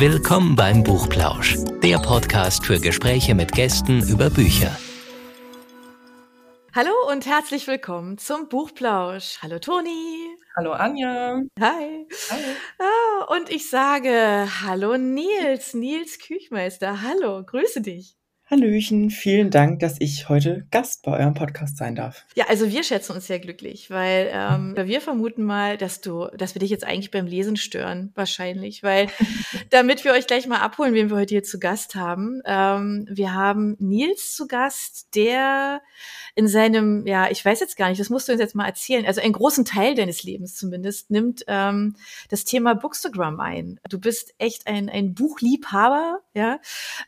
Willkommen beim Buchplausch, der Podcast für Gespräche mit Gästen über Bücher. Hallo und herzlich willkommen zum Buchplausch. Hallo Toni. Hallo Anja. Hi. Hi. Oh, und ich sage Hallo Nils, Nils Küchmeister. Hallo, grüße dich. Hallöchen, vielen Dank, dass ich heute Gast bei eurem Podcast sein darf. Ja, also wir schätzen uns sehr glücklich, weil ähm, wir vermuten mal, dass du, dass wir dich jetzt eigentlich beim Lesen stören, wahrscheinlich, weil damit wir euch gleich mal abholen, wen wir heute hier zu Gast haben. Ähm, wir haben Nils zu Gast, der in seinem, ja, ich weiß jetzt gar nicht, das musst du uns jetzt mal erzählen, also einen großen Teil deines Lebens zumindest nimmt ähm, das Thema Bookstagram ein. Du bist echt ein, ein Buchliebhaber, ja,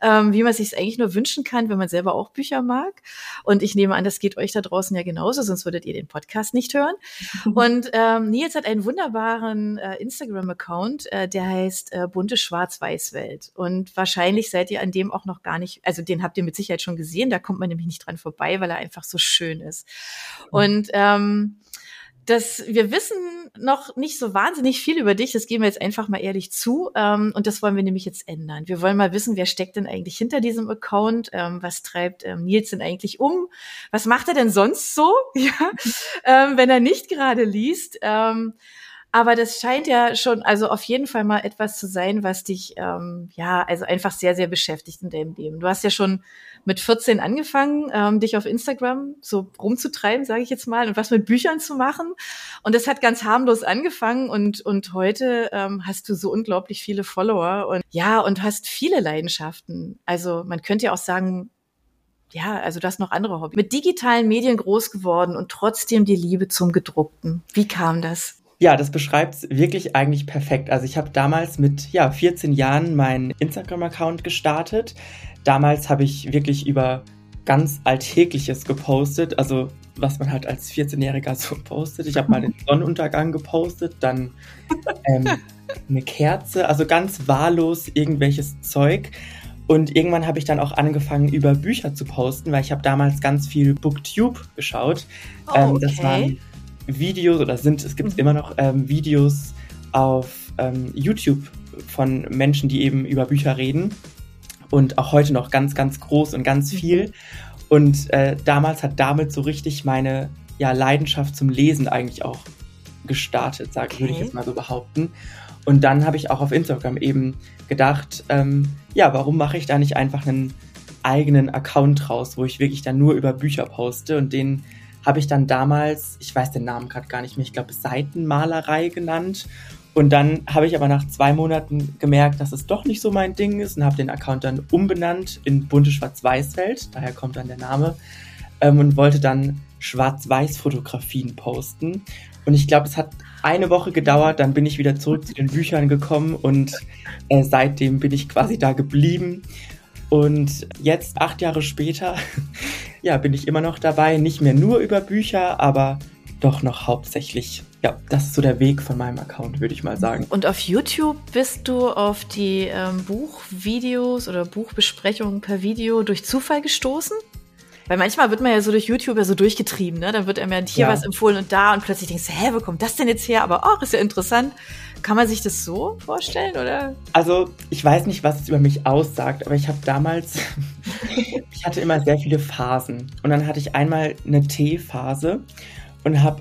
ähm, wie man sich eigentlich nur wünschen kann, wenn man selber auch Bücher mag. Und ich nehme an, das geht euch da draußen ja genauso, sonst würdet ihr den Podcast nicht hören. Und ähm, Nils hat einen wunderbaren äh, Instagram-Account, äh, der heißt äh, bunte Schwarz-Weiß-Welt. Und wahrscheinlich seid ihr an dem auch noch gar nicht, also den habt ihr mit Sicherheit schon gesehen, da kommt man nämlich nicht dran vorbei, weil er einfach so schön ist. Und ähm, dass wir wissen noch nicht so wahnsinnig viel über dich, das geben wir jetzt einfach mal ehrlich zu. Ähm, und das wollen wir nämlich jetzt ändern. Wir wollen mal wissen, wer steckt denn eigentlich hinter diesem Account? Ähm, was treibt ähm, Nils denn eigentlich um? Was macht er denn sonst so, ja, ähm, wenn er nicht gerade liest? Ähm, aber das scheint ja schon, also auf jeden Fall mal etwas zu sein, was dich, ähm, ja, also einfach sehr, sehr beschäftigt in deinem Leben. Du hast ja schon mit 14 angefangen, ähm, dich auf Instagram so rumzutreiben, sage ich jetzt mal, und was mit Büchern zu machen. Und das hat ganz harmlos angefangen und, und heute ähm, hast du so unglaublich viele Follower und ja, und hast viele Leidenschaften. Also man könnte ja auch sagen, ja, also du hast noch andere Hobbys. Mit digitalen Medien groß geworden und trotzdem die Liebe zum Gedruckten. Wie kam das? Ja, das beschreibt es wirklich eigentlich perfekt. Also ich habe damals mit ja, 14 Jahren meinen Instagram-Account gestartet. Damals habe ich wirklich über ganz Alltägliches gepostet, also was man halt als 14-Jähriger so postet. Ich habe mal den Sonnenuntergang gepostet, dann ähm, eine Kerze, also ganz wahllos irgendwelches Zeug. Und irgendwann habe ich dann auch angefangen, über Bücher zu posten, weil ich habe damals ganz viel Booktube geschaut. Oh, okay. ähm, das waren Videos oder sind, es gibt mhm. immer noch ähm, Videos auf ähm, YouTube von Menschen, die eben über Bücher reden. Und auch heute noch ganz, ganz groß und ganz mhm. viel. Und äh, damals hat damit so richtig meine ja, Leidenschaft zum Lesen eigentlich auch gestartet, sage okay. würde ich jetzt mal so behaupten. Und dann habe ich auch auf Instagram eben gedacht, ähm, ja, warum mache ich da nicht einfach einen eigenen Account raus, wo ich wirklich dann nur über Bücher poste und den habe ich dann damals, ich weiß den Namen gerade gar nicht mehr, ich glaube Seitenmalerei genannt. Und dann habe ich aber nach zwei Monaten gemerkt, dass es doch nicht so mein Ding ist und habe den Account dann umbenannt in bunte Schwarz-Weiß-Welt, daher kommt dann der Name, ähm, und wollte dann Schwarz-Weiß-Fotografien posten. Und ich glaube, es hat eine Woche gedauert, dann bin ich wieder zurück zu den Büchern gekommen und äh, seitdem bin ich quasi da geblieben. Und jetzt, acht Jahre später, ja, bin ich immer noch dabei. Nicht mehr nur über Bücher, aber doch noch hauptsächlich. Ja, das ist so der Weg von meinem Account, würde ich mal sagen. Und auf YouTube bist du auf die ähm, Buchvideos oder Buchbesprechungen per Video durch Zufall gestoßen? Weil manchmal wird man ja so durch YouTube ja so durchgetrieben, ne? Dann wird einem ja hier ja. was empfohlen und da und plötzlich denkst du, hä, wo kommt das denn jetzt her? Aber oh, ist ja interessant. Kann man sich das so vorstellen, oder? Also, ich weiß nicht, was es über mich aussagt, aber ich habe damals, ich hatte immer sehr viele Phasen. Und dann hatte ich einmal eine T-Phase und habe,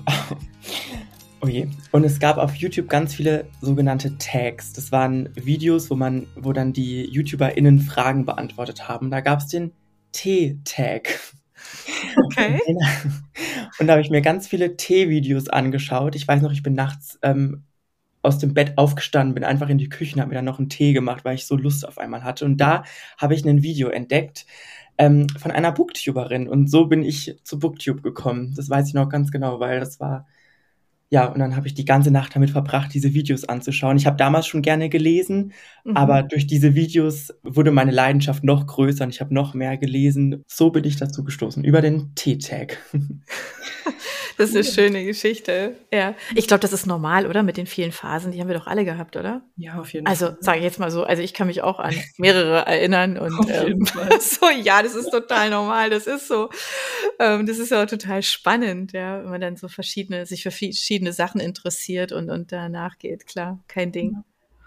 oh je, und es gab auf YouTube ganz viele sogenannte Tags. Das waren Videos, wo man, wo dann die YouTuberInnen Fragen beantwortet haben. Da gab es den T-Tag. Okay. Und da habe ich mir ganz viele T-Videos angeschaut. Ich weiß noch, ich bin nachts ähm, aus dem Bett aufgestanden, bin einfach in die Küche und habe mir dann noch einen Tee gemacht, weil ich so Lust auf einmal hatte. Und da habe ich ein Video entdeckt ähm, von einer Booktuberin. Und so bin ich zu Booktube gekommen. Das weiß ich noch ganz genau, weil das war ja, und dann habe ich die ganze Nacht damit verbracht, diese Videos anzuschauen. Ich habe damals schon gerne gelesen, mhm. aber durch diese Videos wurde meine Leidenschaft noch größer und ich habe noch mehr gelesen. So bin ich dazu gestoßen, über den T-Tag. Das ist eine schöne Geschichte. Ja. Ich glaube, das ist normal, oder? Mit den vielen Phasen. Die haben wir doch alle gehabt, oder? Ja, auf jeden also, Fall. Also, sage ich jetzt mal so. Also, ich kann mich auch an mehrere erinnern. Und auf jeden ähm, Fall. so, ja, das ist total normal. Das ist so. Ähm, das ist ja auch total spannend, ja, wenn man dann so verschiedene, sich für verschiedene Sachen interessiert und, und danach geht. Klar, kein Ding.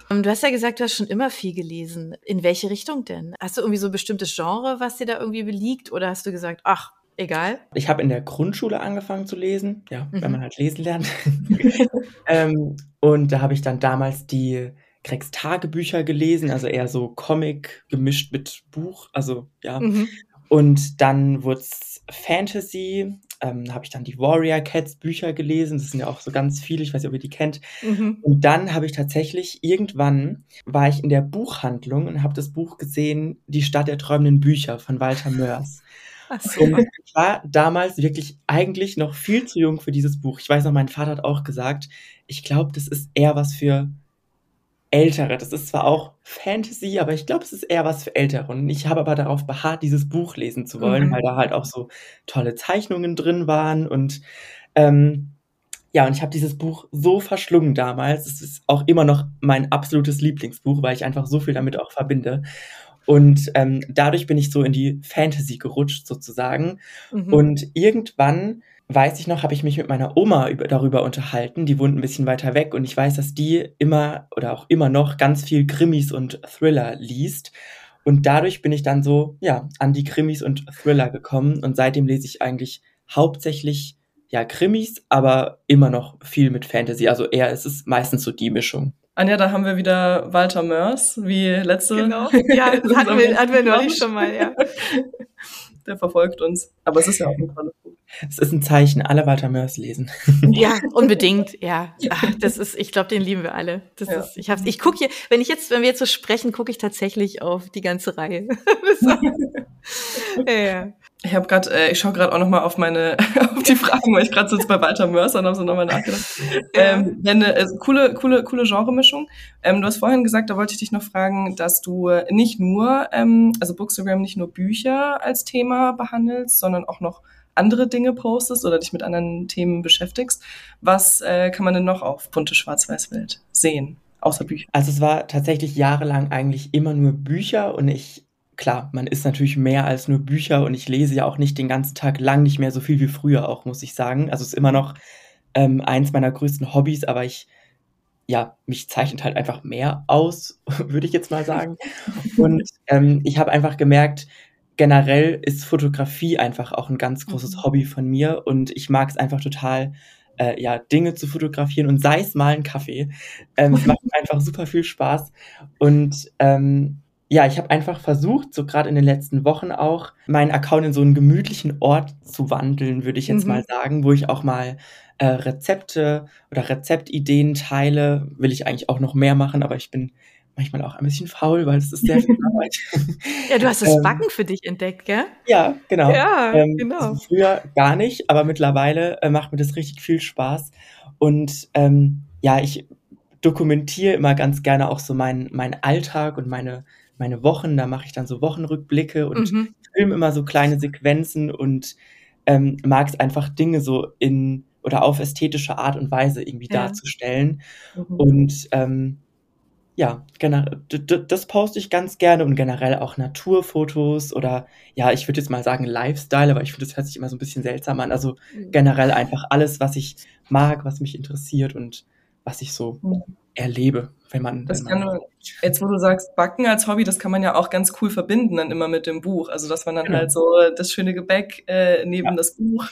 Ähm, du hast ja gesagt, du hast schon immer viel gelesen. In welche Richtung denn? Hast du irgendwie so ein bestimmtes Genre, was dir da irgendwie liegt? Oder hast du gesagt, ach, egal? Ich habe in der Grundschule angefangen zu lesen, ja, mhm. wenn man halt lesen lernt. ähm, und da habe ich dann damals die Gregs Tagebücher gelesen, also eher so Comic gemischt mit Buch, also ja. Mhm. Und dann wurde es Fantasy, ähm, habe ich dann die Warrior Cats Bücher gelesen. Das sind ja auch so ganz viele, ich weiß nicht, ob ihr die kennt. Mhm. Und dann habe ich tatsächlich irgendwann war ich in der Buchhandlung und habe das Buch gesehen, Die Stadt der träumenden Bücher von Walter Mörs. So. Und ich war damals wirklich eigentlich noch viel zu jung für dieses Buch. Ich weiß noch, mein Vater hat auch gesagt, ich glaube, das ist eher was für Ältere. Das ist zwar auch Fantasy, aber ich glaube, es ist eher was für Ältere. Und ich habe aber darauf beharrt, dieses Buch lesen zu wollen, mhm. weil da halt auch so tolle Zeichnungen drin waren. Und ähm, ja, und ich habe dieses Buch so verschlungen damals. Es ist auch immer noch mein absolutes Lieblingsbuch, weil ich einfach so viel damit auch verbinde. Und ähm, dadurch bin ich so in die Fantasy gerutscht sozusagen. Mhm. Und irgendwann weiß ich noch, habe ich mich mit meiner Oma über, darüber unterhalten. Die wohnt ein bisschen weiter weg und ich weiß, dass die immer oder auch immer noch ganz viel Krimis und Thriller liest. Und dadurch bin ich dann so, ja, an die Krimis und Thriller gekommen und seitdem lese ich eigentlich hauptsächlich ja Krimis, aber immer noch viel mit Fantasy. Also eher ist es meistens so die Mischung. Anja, da haben wir wieder Walter Mörs, wie letzte. Genau. Ja, hatten wir, hatten wir neulich schon mal, ja. Der verfolgt uns. Aber es ist ja auch ein tolles Buch. Es ist ein Zeichen, alle Walter Mörs lesen. Ja, unbedingt, ja. Ach, das ist, ich glaube, den lieben wir alle. Das ja. ist, ich hab's, ich gucke hier, wenn ich jetzt, wenn wir jetzt so sprechen, gucke ich tatsächlich auf die ganze Reihe. ja, ja. Ich habe gerade, äh, ich schaue gerade auch noch mal auf meine, auf die Fragen, weil ich gerade so bei Walter Mörs und habe so nochmal nachgedacht. Ähm, eine äh, coole, coole, coole Genremischung. Ähm, du hast vorhin gesagt, da wollte ich dich noch fragen, dass du nicht nur, ähm, also Bookstagram nicht nur Bücher als Thema behandelst, sondern auch noch andere Dinge postest oder dich mit anderen Themen beschäftigst. Was äh, kann man denn noch auf bunte Schwarz-Weiß-Welt sehen, außer Bücher? Also es war tatsächlich jahrelang eigentlich immer nur Bücher und ich, klar, man ist natürlich mehr als nur Bücher und ich lese ja auch nicht den ganzen Tag lang nicht mehr so viel wie früher auch, muss ich sagen. Also es ist immer noch ähm, eins meiner größten Hobbys, aber ich ja, mich zeichnet halt einfach mehr aus, würde ich jetzt mal sagen. Und ähm, ich habe einfach gemerkt, generell ist Fotografie einfach auch ein ganz großes mhm. Hobby von mir und ich mag es einfach total, äh, ja, Dinge zu fotografieren und sei es mal ein Kaffee. Ähm, es macht einfach super viel Spaß und ähm, ja, ich habe einfach versucht, so gerade in den letzten Wochen auch, meinen Account in so einen gemütlichen Ort zu wandeln, würde ich jetzt mhm. mal sagen, wo ich auch mal äh, Rezepte oder Rezeptideen teile. Will ich eigentlich auch noch mehr machen, aber ich bin manchmal auch ein bisschen faul, weil es ist sehr viel Arbeit. ja, du hast das ähm, Backen für dich entdeckt, gell? Ja, genau. Ja, ähm, genau. Also früher gar nicht, aber mittlerweile äh, macht mir das richtig viel Spaß. Und ähm, ja, ich dokumentiere immer ganz gerne auch so meinen mein Alltag und meine, meine Wochen. Da mache ich dann so Wochenrückblicke und mhm. filme immer so kleine Sequenzen und ähm, mag es einfach Dinge so in oder auf ästhetische Art und Weise irgendwie ja. darzustellen. Mhm. Und ähm, ja, das poste ich ganz gerne und generell auch Naturfotos oder ja, ich würde jetzt mal sagen Lifestyle, aber ich finde, das hört sich immer so ein bisschen seltsam an. Also mhm. generell einfach alles, was ich mag, was mich interessiert und was ich so mhm. erlebe, wenn man. Das wenn man kann jetzt, wo du sagst, Backen als Hobby, das kann man ja auch ganz cool verbinden dann immer mit dem Buch. Also dass man dann genau. halt so das schöne Gebäck äh, neben ja. das Buch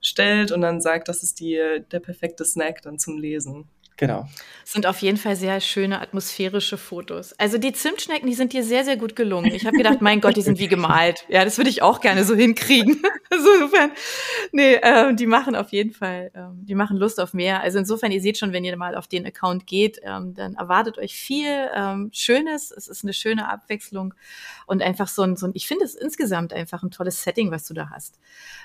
stellt und dann sagt, das ist die, der perfekte Snack dann zum Lesen. Genau. Sind auf jeden Fall sehr schöne atmosphärische Fotos. Also die Zimtschnecken, die sind dir sehr, sehr gut gelungen. Ich habe gedacht, mein Gott, die sind wie gemalt. Ja, das würde ich auch gerne so hinkriegen. Also insofern, nee, äh, die machen auf jeden Fall, äh, die machen Lust auf mehr. Also insofern, ihr seht schon, wenn ihr mal auf den Account geht, ähm, dann erwartet euch viel ähm, Schönes. Es ist eine schöne Abwechslung und einfach so ein, so ein ich finde es insgesamt einfach ein tolles Setting, was du da hast.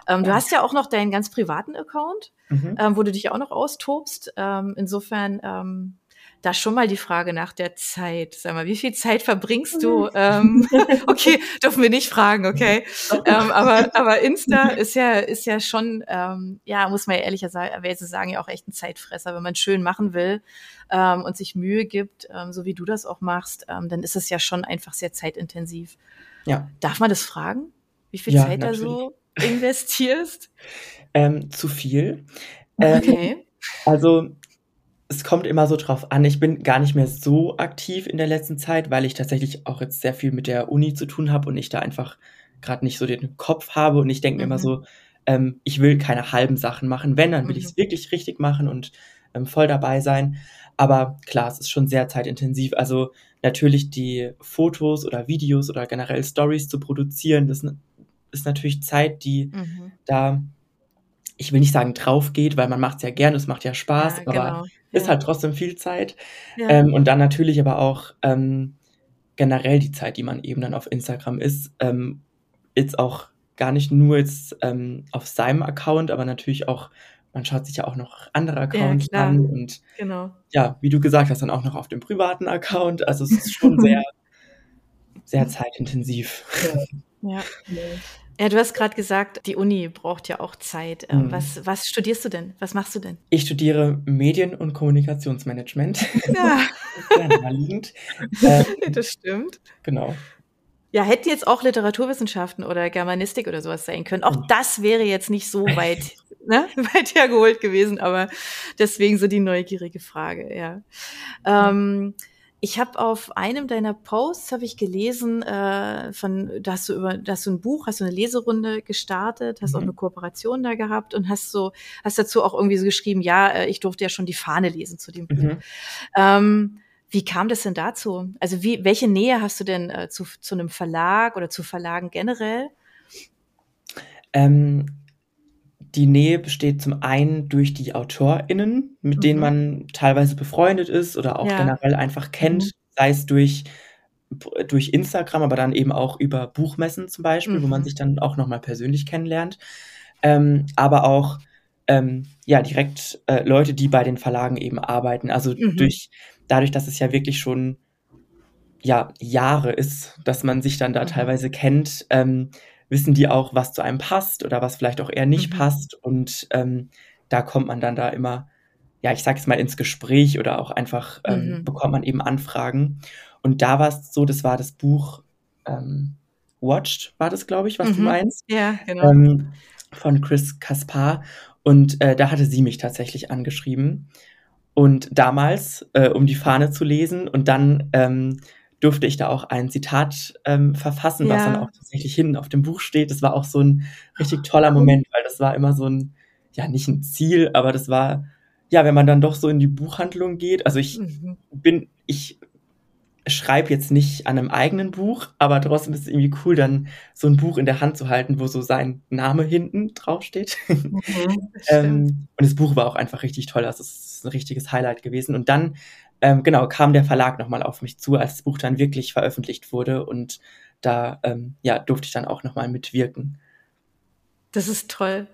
Ähm, du hast ja auch noch deinen ganz privaten Account mhm. ähm, wo du dich auch noch austobst. Ähm, insofern ähm, da schon mal die Frage nach der Zeit. Sag mal, wie viel Zeit verbringst du? ähm, okay, dürfen wir nicht fragen, okay. ähm, aber, aber Insta ist ja, ist ja schon, ähm, ja, muss man ja ehrlicherweise sagen, ja auch echt ein Zeitfresser. Wenn man schön machen will ähm, und sich Mühe gibt, ähm, so wie du das auch machst, ähm, dann ist es ja schon einfach sehr zeitintensiv. Ja. Darf man das fragen? Wie viel ja, Zeit natürlich. da so investierst? Ähm, zu viel. Ähm, okay. Also es kommt immer so drauf an. Ich bin gar nicht mehr so aktiv in der letzten Zeit, weil ich tatsächlich auch jetzt sehr viel mit der Uni zu tun habe und ich da einfach gerade nicht so den Kopf habe. Und ich denke mir immer Mhm. so, ähm, ich will keine halben Sachen machen. Wenn, dann will Mhm. ich es wirklich richtig machen und ähm, voll dabei sein. Aber klar, es ist schon sehr zeitintensiv. Also natürlich die Fotos oder Videos oder generell Stories zu produzieren, das ist natürlich Zeit, die Mhm. da, ich will nicht sagen drauf geht, weil man macht es ja gerne, es macht ja Spaß, Ja, aber genau. ist Ja. halt trotzdem viel Zeit. Ja. Ähm, und dann natürlich aber auch ähm, generell die Zeit, die man eben dann auf Instagram ist, ähm, jetzt auch gar nicht nur jetzt ähm, auf seinem Account, aber natürlich auch, man schaut sich ja auch noch andere Accounts klar. an und genau. ja, wie du gesagt hast, dann auch noch auf dem privaten Account. Also es ist schon sehr, sehr zeitintensiv. Ja. Ja, du hast gerade gesagt, die Uni braucht ja auch Zeit. Ähm, Mhm. Was, was studierst du denn? Was machst du denn? Ich studiere Medien- und Kommunikationsmanagement. Ja, Sehr naheliegend. Ähm, das stimmt. genau. Ja, hätten jetzt auch Literaturwissenschaften oder Germanistik oder sowas sein können. Auch Mhm. das wäre jetzt nicht so weit, ne, weit hergeholt gewesen, aber deswegen so die neugierige Frage, ja. Ähm, ich habe auf einem deiner Posts habe ich gelesen, äh, von, da hast du über, da hast du ein Buch, hast du eine Leserunde gestartet, hast auch Mhm. eine Kooperation da gehabt und hast so, hast dazu auch irgendwie so geschrieben, ja, äh, ich durfte ja schon die Fahne lesen zu dem Buch. Mhm. Ähm, wie kam das denn dazu? Also wie, welche Nähe hast du denn äh, zu, zu einem Verlag oder zu Verlagen generell? Ähm, die Nähe besteht zum einen durch die AutorInnen, mit denen Mhm. man teilweise befreundet ist oder auch Ja. generell einfach kennt, Mhm. sei es durch, durch Instagram, aber dann eben auch über Buchmessen zum Beispiel, wo man Mhm. sich dann auch nochmal persönlich kennenlernt. Ähm, aber auch ähm, ja direkt äh, Leute, die bei den Verlagen eben arbeiten. Also Mhm. durch dadurch, dass es ja wirklich schon ja Jahre ist, dass man sich dann da Mhm. teilweise kennt, ähm, wissen die auch, was zu einem passt oder was vielleicht auch eher nicht Mhm. passt. Und ähm, da kommt man dann da immer, ja, ich sag jetzt mal ins Gespräch oder auch einfach ähm, Mhm. bekommt man eben Anfragen. Und da war es so, das war das Buch ähm, Watched, war das, glaube ich, was du Mhm. meinst, Ja, genau. ähm, von Chris Kaspar. Und äh, da hatte sie mich tatsächlich angeschrieben. Und damals, äh, um die Fahne zu lesen, und dann ähm, durfte ich da auch ein Zitat ähm, verfassen, was Ja. dann auch tatsächlich hinten auf dem Buch steht. Das war auch so ein richtig toller Moment, weil das war immer so ein, ja, nicht ein Ziel, aber das war, ja, wenn man dann doch so in die Buchhandlung geht. Also ich Mhm. bin, ich schreibe jetzt nicht an einem eigenen Buch, aber trotzdem ist es irgendwie cool, dann so ein Buch in der Hand zu halten, wo so sein Name hinten draufsteht. Mhm. Das ähm, und das Buch war auch einfach richtig toll. Also es ist ein richtiges Highlight gewesen. Und dann, ähm, genau, kam der Verlag nochmal auf mich zu, als das Buch dann wirklich veröffentlicht wurde. Und da, ähm, ja, durfte ich dann auch nochmal mitwirken. Das ist toll.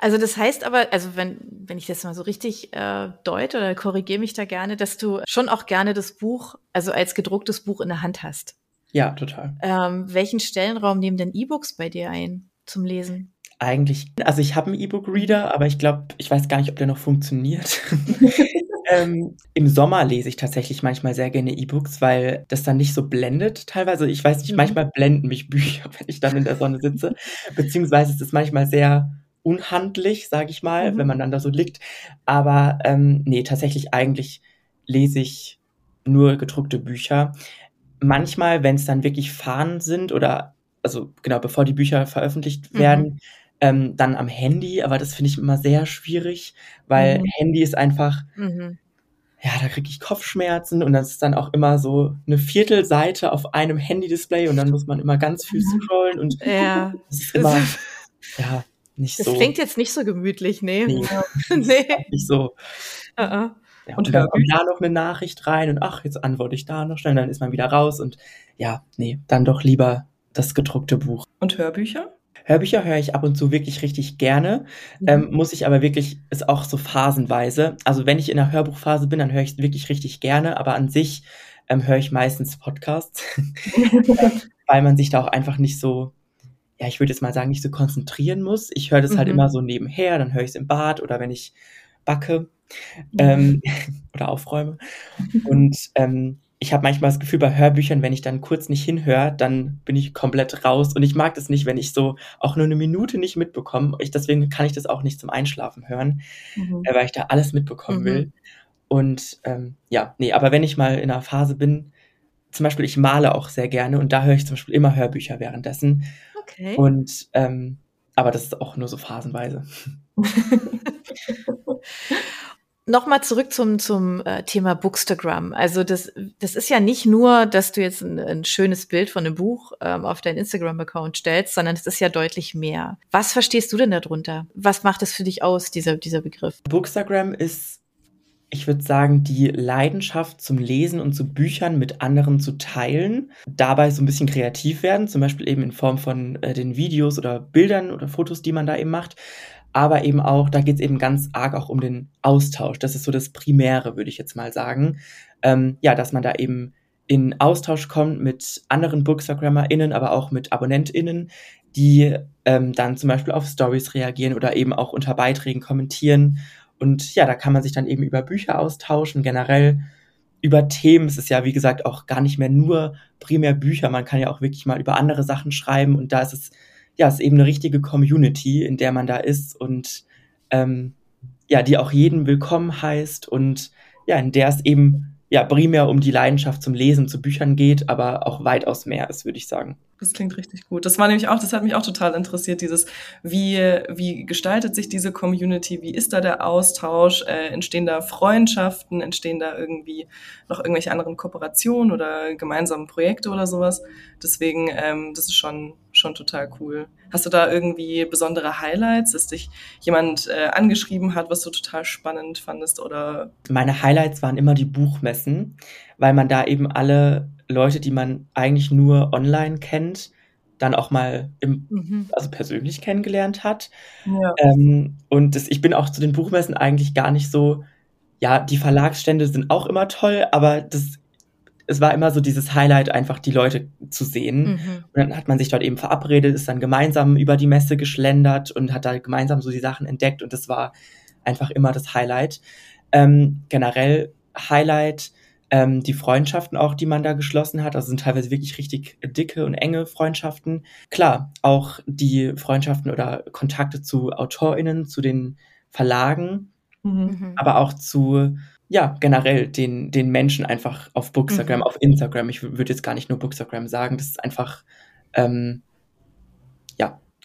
Also das heißt aber, also wenn, wenn ich das mal so richtig äh, deute oder korrigiere mich da gerne, dass du schon auch gerne das Buch, also als gedrucktes Buch in der Hand hast. Ja, total. Ähm, welchen Stellenraum nehmen denn E-Books bei dir ein zum Lesen? Eigentlich, also ich habe einen E-Book-Reader, aber ich glaube, ich weiß gar nicht, ob der noch funktioniert. ähm, Im Sommer lese ich tatsächlich manchmal sehr gerne E-Books, weil das dann nicht so blendet teilweise. Ich weiß nicht, Mhm. manchmal blenden mich Bücher, wenn ich dann in der Sonne sitze. Beziehungsweise ist es manchmal sehr unhandlich, sage ich mal, Mhm. wenn man dann da so liegt. Aber ähm, nee, tatsächlich eigentlich lese ich nur gedruckte Bücher. Manchmal, wenn es dann wirklich Fahnen sind oder also genau, bevor die Bücher veröffentlicht Mhm. Ähm, dann am Handy, aber das finde ich immer sehr schwierig, weil Mhm. Handy ist einfach, Mhm. ja, da kriege ich Kopfschmerzen und das ist dann auch immer so eine Viertelseite auf einem Handy-Display und dann muss man immer ganz viel Mhm. scrollen und Ja, das ist immer, ja, nicht das so. klingt jetzt nicht so gemütlich, nee. Nee, nee. nicht so. Uh -uh. Ja, Und und dann kommt da noch eine Nachricht rein und ach, jetzt antworte ich da noch schnell, dann ist man wieder raus und ja, nee, dann doch lieber das gedruckte Buch. Und Hörbücher? Hörbücher höre ich ab und zu wirklich richtig gerne, Mhm. ähm, muss ich aber wirklich, ist auch so phasenweise. Also wenn ich in der Hörbuchphase bin, dann höre ich es wirklich richtig gerne, aber an sich ähm, höre ich meistens Podcasts, weil man sich da auch einfach nicht so, ja, ich würde jetzt mal sagen, nicht so konzentrieren muss. Ich höre das halt Mhm. immer so nebenher, dann höre ich es im Bad oder wenn ich backe ähm, oder aufräume. Und ähm, ich habe manchmal das Gefühl bei Hörbüchern, wenn ich dann kurz nicht hinhöre, dann bin ich komplett raus. Und ich mag das nicht, wenn ich so auch nur eine Minute nicht mitbekomme. Ich, deswegen kann ich das auch nicht zum Einschlafen hören, Mhm. äh, weil ich da alles mitbekommen Mhm. will. Und ähm, ja, nee, aber wenn ich mal in einer Phase bin, zum Beispiel, ich male auch sehr gerne und da höre ich zum Beispiel immer Hörbücher währenddessen. Okay. Und ähm, aber das ist auch nur so phasenweise. Nochmal zurück zum, zum äh, Thema Bookstagram. Also das, das ist ja nicht nur, dass du jetzt ein, ein schönes Bild von einem Buch ähm, auf deinen Instagram-Account stellst, sondern es ist ja deutlich mehr. Was verstehst du denn darunter? Was macht es für dich aus, dieser, dieser Begriff? Bookstagram ist, ich würde sagen, die Leidenschaft zum Lesen und zu Büchern mit anderen zu teilen. Dabei so ein bisschen kreativ werden, zum Beispiel eben in Form von äh, den Videos oder Bildern oder Fotos, die man da eben macht aber eben auch, da geht es eben ganz arg auch um den Austausch. Das ist so das Primäre, würde ich jetzt mal sagen. Ähm, ja, dass man da eben in Austausch kommt mit anderen BookstagrammerInnen, aber auch mit AbonnentInnen, die ähm, dann zum Beispiel auf Stories reagieren oder eben auch unter Beiträgen kommentieren. Und ja, da kann man sich dann eben über Bücher austauschen, generell über Themen. Es ist ja, wie gesagt, auch gar nicht mehr nur primär Bücher. Man kann ja auch wirklich mal über andere Sachen schreiben und da ist es ja, es ist eben eine richtige Community, in der man da ist und ähm, ja, die auch jeden willkommen heißt und ja, in der es eben ja primär um die Leidenschaft zum Lesen, zu Büchern geht, aber auch weitaus mehr ist, würde ich sagen. Das klingt richtig gut. Das war nämlich auch, das hat mich auch total interessiert, dieses, wie, wie gestaltet sich diese Community, wie ist da der Austausch, äh, entstehen da Freundschaften, entstehen da irgendwie noch irgendwelche anderen Kooperationen oder gemeinsame Projekte oder sowas. Deswegen, ähm, das ist schon, schon total cool. Hast du da irgendwie besondere Highlights, dass dich jemand äh, angeschrieben hat, was du total spannend fandest oder? Meine Highlights waren immer die Buchmessen, weil man da eben alle Leute, die man eigentlich nur online kennt, dann auch mal im, mhm. also persönlich kennengelernt hat. Ja. Ähm, und das, ich bin auch zu den Buchmessen eigentlich gar nicht so, ja, die Verlagsstände sind auch immer toll, aber das, es war immer so dieses Highlight, einfach die Leute zu sehen. Mhm. Und dann hat man sich dort eben verabredet, ist dann gemeinsam über die Messe geschlendert und hat da gemeinsam so die Sachen entdeckt und das war einfach immer das Highlight. Ähm, generell Highlight ähm, die Freundschaften auch, die man da geschlossen hat, also sind teilweise wirklich richtig dicke und enge Freundschaften. Klar, auch die Freundschaften oder Kontakte zu AutorInnen, zu den Verlagen, mhm. mhm. aber auch zu ja, generell den, den Menschen einfach auf Bookstagram, mhm. auf Instagram. Ich würde jetzt gar nicht nur Bookstagram sagen, das ist einfach ähm,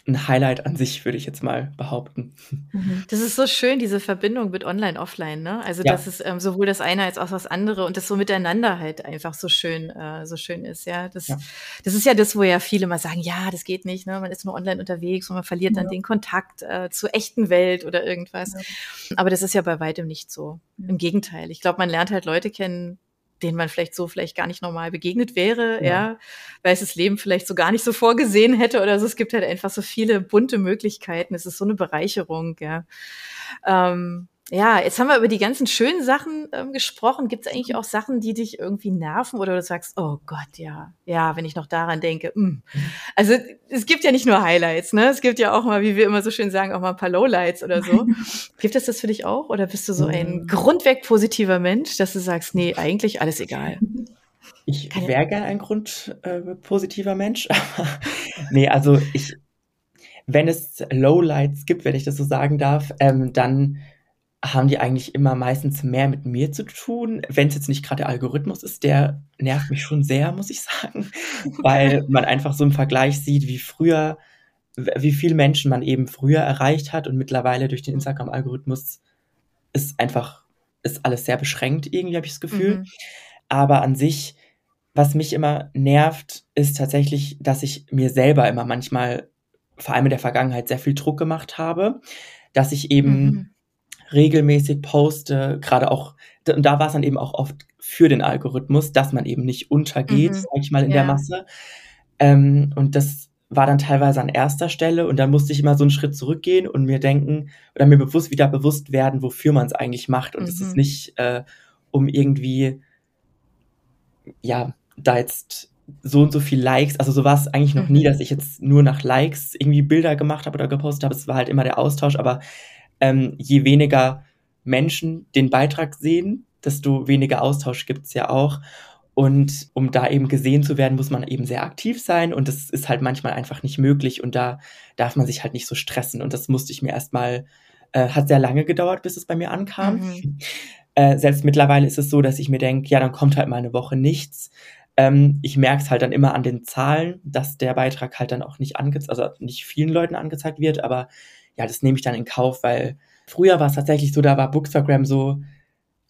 ein Highlight an sich, würde ich jetzt mal behaupten. Mhm. Das ist so schön, diese Verbindung mit Online, Offline, ne? Also, ja. dass es ähm, sowohl das eine als auch das andere und das so miteinander halt einfach so schön, äh, so schön ist, ja. Das, ja. das ist ja das, wo ja viele mal sagen, ja, das geht nicht, ne? Man ist nur online unterwegs und man verliert dann ja. den Kontakt äh, zur echten Welt oder irgendwas. Aber das ist ja bei weitem nicht so. Im Gegenteil. Ich glaube, man lernt halt Leute kennen, denen man vielleicht so vielleicht gar nicht normal begegnet wäre, ja. ja, weil es das Leben vielleicht so gar nicht so vorgesehen hätte oder so. Es gibt halt einfach so viele bunte Möglichkeiten. Es ist so eine Bereicherung, ja. Ähm, ja, jetzt haben wir über die ganzen schönen Sachen ähm, gesprochen. Gibt es eigentlich auch Sachen, die dich irgendwie nerven oder du sagst, oh Gott, ja, ja, wenn ich noch daran denke. Mh. Mm. Also es gibt ja nicht nur Highlights, ne? Es gibt ja auch mal, wie wir immer so schön sagen, auch mal ein paar Lowlights oder so. gibt es das für dich auch? Oder bist du so ein grundweg positiver Mensch, dass du sagst, nee, eigentlich alles egal? Ich wäre gern ein grundpositiver äh, Mensch. nee, also ich, wenn es Lowlights gibt, wenn ich das so sagen darf, ähm, dann haben die eigentlich immer meistens mehr mit mir zu tun. Wenn es jetzt nicht gerade der Algorithmus ist, der nervt mich schon sehr, muss ich sagen, weil man einfach so im Vergleich sieht, wie früher, wie viele Menschen man eben früher erreicht hat und mittlerweile durch den Instagram-Algorithmus ist einfach, ist alles sehr beschränkt, irgendwie habe ich das Gefühl. Mhm. Aber an sich, was mich immer nervt, ist tatsächlich, dass ich mir selber immer manchmal, vor allem in der Vergangenheit, sehr viel Druck gemacht habe, dass ich eben mhm regelmäßig poste, gerade auch, und da war es dann eben auch oft für den Algorithmus, dass man eben nicht untergeht, mhm. sag ich mal, in ja. der Masse. Ähm, und das war dann teilweise an erster Stelle und dann musste ich immer so einen Schritt zurückgehen und mir denken oder mir bewusst wieder bewusst werden, wofür man es eigentlich macht. Und es mhm. ist nicht, äh, um irgendwie, ja, da jetzt so und so viel Likes, also so war es eigentlich noch mhm. nie, dass ich jetzt nur nach Likes irgendwie Bilder gemacht habe oder gepostet habe. Es war halt immer der Austausch, aber ähm, je weniger Menschen den Beitrag sehen, desto weniger Austausch gibt's ja auch. Und um da eben gesehen zu werden, muss man eben sehr aktiv sein. Und das ist halt manchmal einfach nicht möglich. Und da darf man sich halt nicht so stressen. Und das musste ich mir erstmal, äh, hat sehr lange gedauert, bis es bei mir ankam. Mhm. Äh, selbst mittlerweile ist es so, dass ich mir denke, ja, dann kommt halt mal eine Woche nichts. Ähm, ich merke es halt dann immer an den Zahlen, dass der Beitrag halt dann auch nicht angezeigt, also nicht vielen Leuten angezeigt wird, aber ja, das nehme ich dann in Kauf, weil früher war es tatsächlich so, da war Bookstagram so,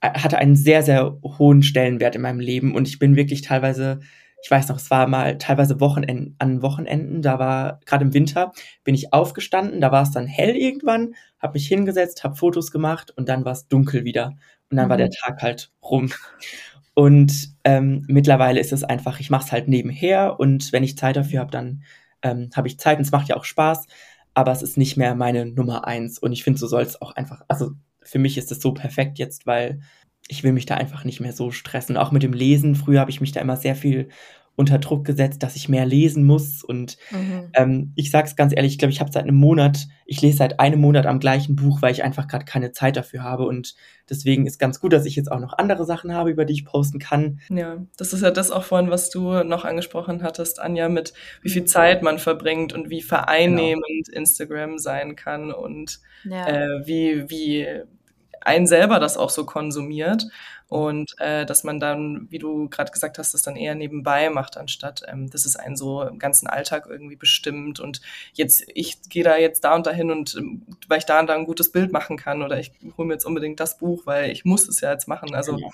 hatte einen sehr, sehr hohen Stellenwert in meinem Leben und ich bin wirklich teilweise ich weiß noch, es war mal teilweise Wochenend, an Wochenenden, da war gerade im Winter, bin ich aufgestanden, da war es dann hell irgendwann, habe mich hingesetzt, habe Fotos gemacht und dann war es dunkel wieder und dann mhm. war der Tag halt rum. Und ähm, mittlerweile ist es einfach, ich mache es halt nebenher und wenn ich Zeit dafür habe, dann ähm, habe ich Zeit und es macht ja auch Spaß, aber es ist nicht mehr meine Nummer eins und ich finde, so soll es auch einfach, also für mich ist es so perfekt jetzt, weil ich will mich da einfach nicht mehr so stressen. Auch mit dem Lesen. Früher habe ich mich da immer sehr viel unter Druck gesetzt, dass ich mehr lesen muss. Und mhm. ähm, ich sage es ganz ehrlich, ich glaube, ich habe seit einem Monat, ich lese seit einem Monat am gleichen Buch, weil ich einfach gerade keine Zeit dafür habe. Und deswegen ist ganz gut, dass ich jetzt auch noch andere Sachen habe, über die ich posten kann. Ja, das ist ja das auch vorhin, was du noch angesprochen hattest, Anja, mit wie viel Zeit man verbringt und wie vereinnehmend genau. Instagram sein kann und ja. äh, wie, wie ein selber das auch so konsumiert und äh, dass man dann, wie du gerade gesagt hast, das dann eher nebenbei macht, anstatt ähm, dass es einen so im ganzen Alltag irgendwie bestimmt und jetzt, ich gehe da jetzt da und dahin und ähm, weil ich da und da ein gutes Bild machen kann oder ich hole mir jetzt unbedingt das Buch, weil ich muss es ja jetzt machen. Also ja.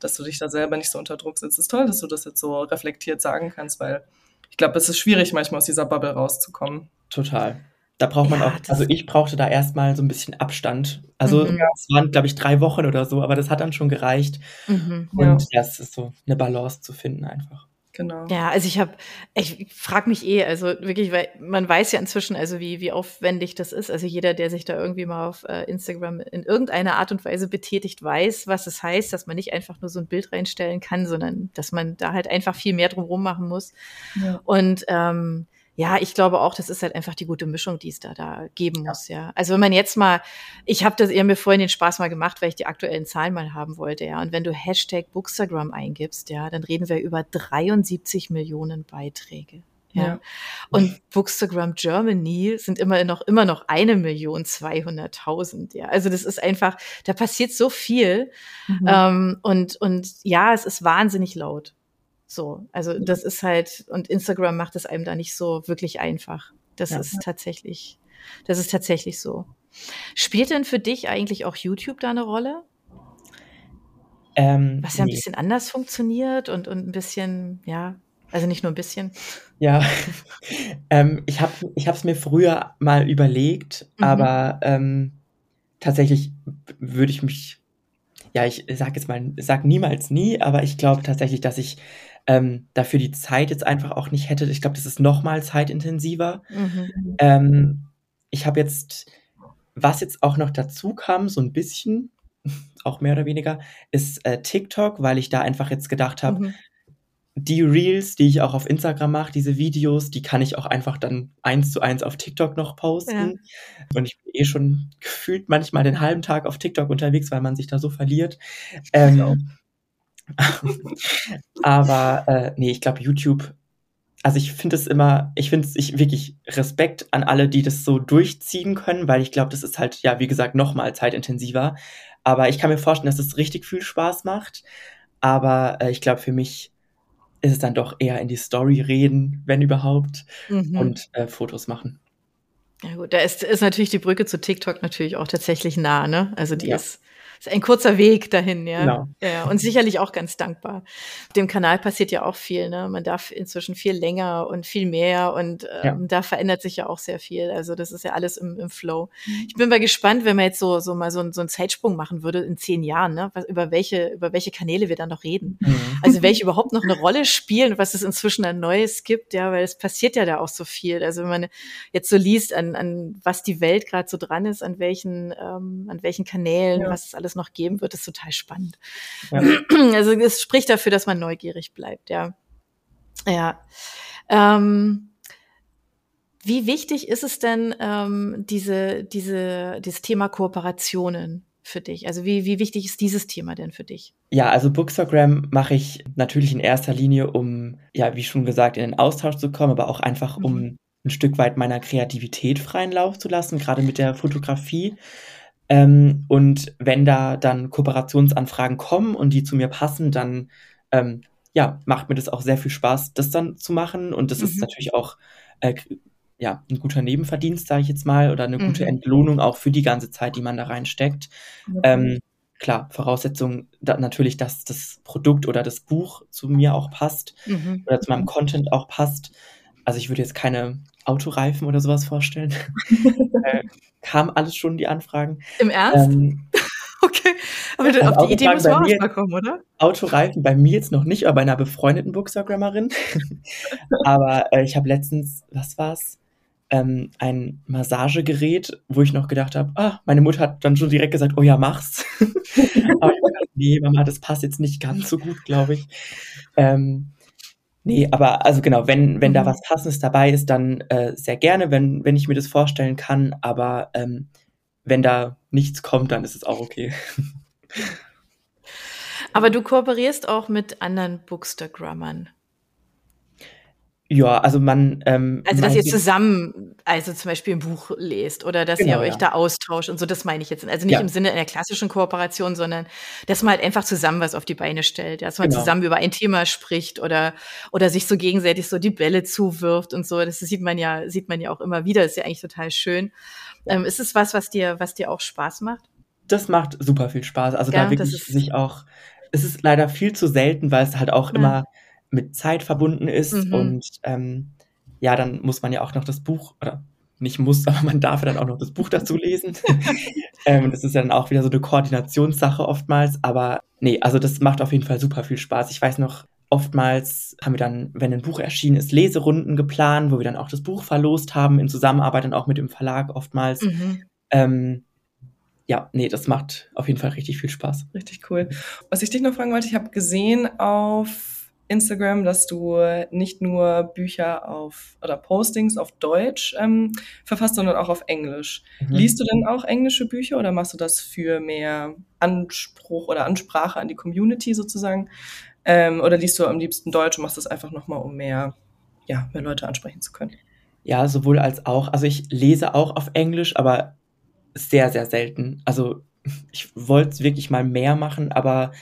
dass du dich da selber nicht so unter Druck setzt, ist toll, dass du das jetzt so reflektiert sagen kannst, weil ich glaube, es ist schwierig, manchmal aus dieser Bubble rauszukommen. Total. Da braucht man ja, auch, also ich brauchte da erstmal so ein bisschen Abstand. Also mhm. es waren, glaube ich, drei Wochen oder so, aber das hat dann schon gereicht. Mhm, und ja, es ist so eine Balance zu finden einfach. Genau. Ja, also ich habe, ich frage mich eh, also wirklich, weil man weiß ja inzwischen, also wie, wie aufwendig das ist. Also jeder, der sich da irgendwie mal auf äh, Instagram in irgendeiner Art und Weise betätigt, weiß, was es heißt, dass man nicht einfach nur so ein Bild reinstellen kann, sondern dass man da halt einfach viel mehr drumherum machen muss. Ja. Und ähm, ja, ich glaube auch, das ist halt einfach die gute Mischung, die es da, da geben muss, ja. Also wenn man jetzt mal, ich habe das eher mir vorhin den Spaß mal gemacht, weil ich die aktuellen Zahlen mal haben wollte, ja. Und wenn du Hashtag Bookstagram eingibst, ja, dann reden wir über 73 Millionen Beiträge. Ja. ja. Und Bookstagram Germany sind immer noch, immer noch eine Million zweihunderttausend. Ja. Also das ist einfach, da passiert so viel. Mhm. Ähm, und, und ja, es ist wahnsinnig laut. So, also mhm. das ist halt, und Instagram macht es einem da nicht so wirklich einfach. Das ja. ist tatsächlich, das ist tatsächlich so. Spielt denn für dich eigentlich auch YouTube da eine Rolle? Ähm, Was ja ein nee. bisschen anders funktioniert und, und ein bisschen, ja, also nicht nur ein bisschen. Ja, ähm, ich habe es mir früher mal überlegt, mhm. aber ähm, tatsächlich würde ich mich, ja, ich sag jetzt mal, sag niemals nie, aber ich glaube tatsächlich, dass ich ähm, dafür die Zeit jetzt einfach auch nicht hätte. Ich glaube, das ist noch mal zeitintensiver. Mhm. Ähm, ich habe jetzt, was jetzt auch noch dazu kam, so ein bisschen, auch mehr oder weniger, ist äh, TikTok, weil ich da einfach jetzt gedacht habe, mhm. die Reels, die ich auch auf Instagram mache, diese Videos, die kann ich auch einfach dann eins zu eins auf TikTok noch posten. Ja. Und ich bin eh schon gefühlt manchmal den halben Tag auf TikTok unterwegs, weil man sich da so verliert. Ähm, Aber äh, nee, ich glaube, YouTube, also ich finde es immer, ich finde es ich wirklich Respekt an alle, die das so durchziehen können, weil ich glaube, das ist halt, ja, wie gesagt, nochmal zeitintensiver. Aber ich kann mir vorstellen, dass es richtig viel Spaß macht. Aber äh, ich glaube, für mich ist es dann doch eher in die Story reden, wenn überhaupt, mhm. und äh, Fotos machen. Ja gut, da ist, ist natürlich die Brücke zu TikTok natürlich auch tatsächlich nah, ne? Also die ja. ist ist ein kurzer Weg dahin, ja. Genau. ja. Und sicherlich auch ganz dankbar. Dem Kanal passiert ja auch viel, ne? Man darf inzwischen viel länger und viel mehr und ähm, ja. da verändert sich ja auch sehr viel. Also das ist ja alles im, im Flow. Mhm. Ich bin mal gespannt, wenn man jetzt so, so mal so, so einen Zeitsprung machen würde in zehn Jahren, ne? Was, über welche, über welche Kanäle wir dann noch reden. Mhm. Also welche überhaupt noch eine Rolle spielen, was es inzwischen an Neues gibt, ja, weil es passiert ja da auch so viel. Also wenn man jetzt so liest, an, an was die Welt gerade so dran ist, an welchen, ähm, an welchen Kanälen, ja. was es alles alles noch geben wird, ist total spannend. Ja. Also es spricht dafür, dass man neugierig bleibt, ja. Ja. Ähm, wie wichtig ist es denn, ähm, diese, diese, dieses Thema Kooperationen für dich? Also wie, wie wichtig ist dieses Thema denn für dich? Ja, also Bookstagram mache ich natürlich in erster Linie, um, ja, wie schon gesagt, in den Austausch zu kommen, aber auch einfach, um mhm. ein Stück weit meiner Kreativität freien Lauf zu lassen, gerade mit der Fotografie. Ähm, und wenn da dann Kooperationsanfragen kommen und die zu mir passen, dann ähm, ja, macht mir das auch sehr viel Spaß, das dann zu machen. Und das mhm. ist natürlich auch äh, ja, ein guter Nebenverdienst, sage ich jetzt mal, oder eine mhm. gute Entlohnung auch für die ganze Zeit, die man da reinsteckt. Mhm. Ähm, klar, Voraussetzung da, natürlich, dass das Produkt oder das Buch zu mir auch passt mhm. oder zu meinem Content auch passt. Also ich würde jetzt keine Autoreifen oder sowas vorstellen. äh, kam alles schon die Anfragen. Im Ernst? Ähm, okay, aber also auf die Idee müssen wir auch mal kommen, oder? Autoreifen bei mir jetzt noch nicht, aber bei einer befreundeten Bookstagrammerin. aber äh, ich habe letztens, was war's? ähm, ein Massagegerät, wo ich noch gedacht habe, ah, meine Mutter hat dann schon direkt gesagt, oh ja, mach's. Aber ich dachte, nee, Mama, das passt jetzt nicht ganz so gut, glaube ich. Ähm, nee, aber also genau, wenn, wenn da mhm. was Passendes dabei ist, dann äh, sehr gerne, wenn, wenn ich mir das vorstellen kann. Aber ähm, wenn da nichts kommt, dann ist es auch okay. Aber du kooperierst auch mit anderen Bookstagrammern. Ja, also man. Ähm, also, dass ihr zusammen, also zum Beispiel ein Buch lest oder dass genau, ihr euch ja. da austauscht und so, das meine ich jetzt. Also nicht ja. im Sinne einer klassischen Kooperation, sondern dass man halt einfach zusammen was auf die Beine stellt, dass man genau. zusammen über ein Thema spricht oder, oder sich so gegenseitig so die Bälle zuwirft und so. Das sieht man ja, sieht man ja auch immer wieder. Das ist ja eigentlich total schön. Ja. Ähm, ist es was, was dir, was dir auch Spaß macht? Das macht super viel Spaß. Also da wirklich sich auch, es ist leider viel zu selten, weil es halt auch immer mit Zeit verbunden ist. Mhm. Und ähm, ja, dann muss man ja auch noch das Buch, oder nicht muss, aber man darf ja dann auch noch das Buch dazu lesen. ähm, das ist ja dann auch wieder so eine Koordinationssache oftmals. Aber nee, also das macht auf jeden Fall super viel Spaß. Ich weiß noch, oftmals haben wir dann, wenn ein Buch erschienen ist, Leserunden geplant, wo wir dann auch das Buch verlost haben, in Zusammenarbeit dann auch mit dem Verlag oftmals. Mhm. Ähm, ja, nee, das macht auf jeden Fall richtig viel Spaß. Richtig cool. Was ich dich noch fragen wollte, ich habe gesehen auf Instagram, dass du nicht nur Bücher auf oder Postings auf Deutsch ähm, verfasst, sondern auch auf Englisch. Mhm. Liest du denn auch englische Bücher oder machst du das für mehr Anspruch oder Ansprache an die Community sozusagen? Ähm, oder liest du am liebsten Deutsch und machst das einfach nochmal, um mehr, ja, mehr Leute ansprechen zu können? Ja, sowohl als auch. Also ich lese auch auf Englisch, aber sehr, sehr selten. Also ich wollte es wirklich mal mehr machen, aber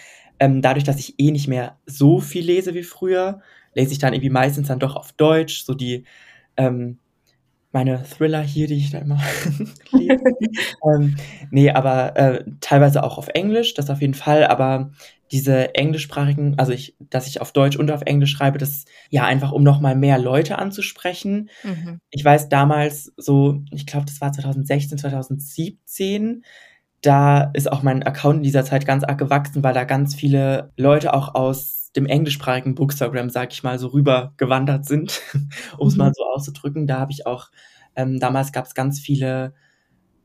ähm, dadurch, dass ich eh nicht mehr so viel lese wie früher, lese ich dann irgendwie meistens dann doch auf Deutsch, so die ähm, meine Thriller hier, die ich da immer lese. ähm, nee, aber äh, teilweise auch auf Englisch, das auf jeden Fall, aber diese englischsprachigen, also ich, dass ich auf Deutsch und auf Englisch schreibe, das ja einfach, um nochmal mehr Leute anzusprechen. Mhm. Ich weiß damals so, ich glaube, das war 2016, 2017, da ist auch mein Account in dieser Zeit ganz arg gewachsen, weil da ganz viele Leute auch aus dem englischsprachigen Bookstagram, sag ich mal, so rüber gewandert sind, um es mhm. mal so auszudrücken. Da habe ich auch, ähm, damals gab es ganz viele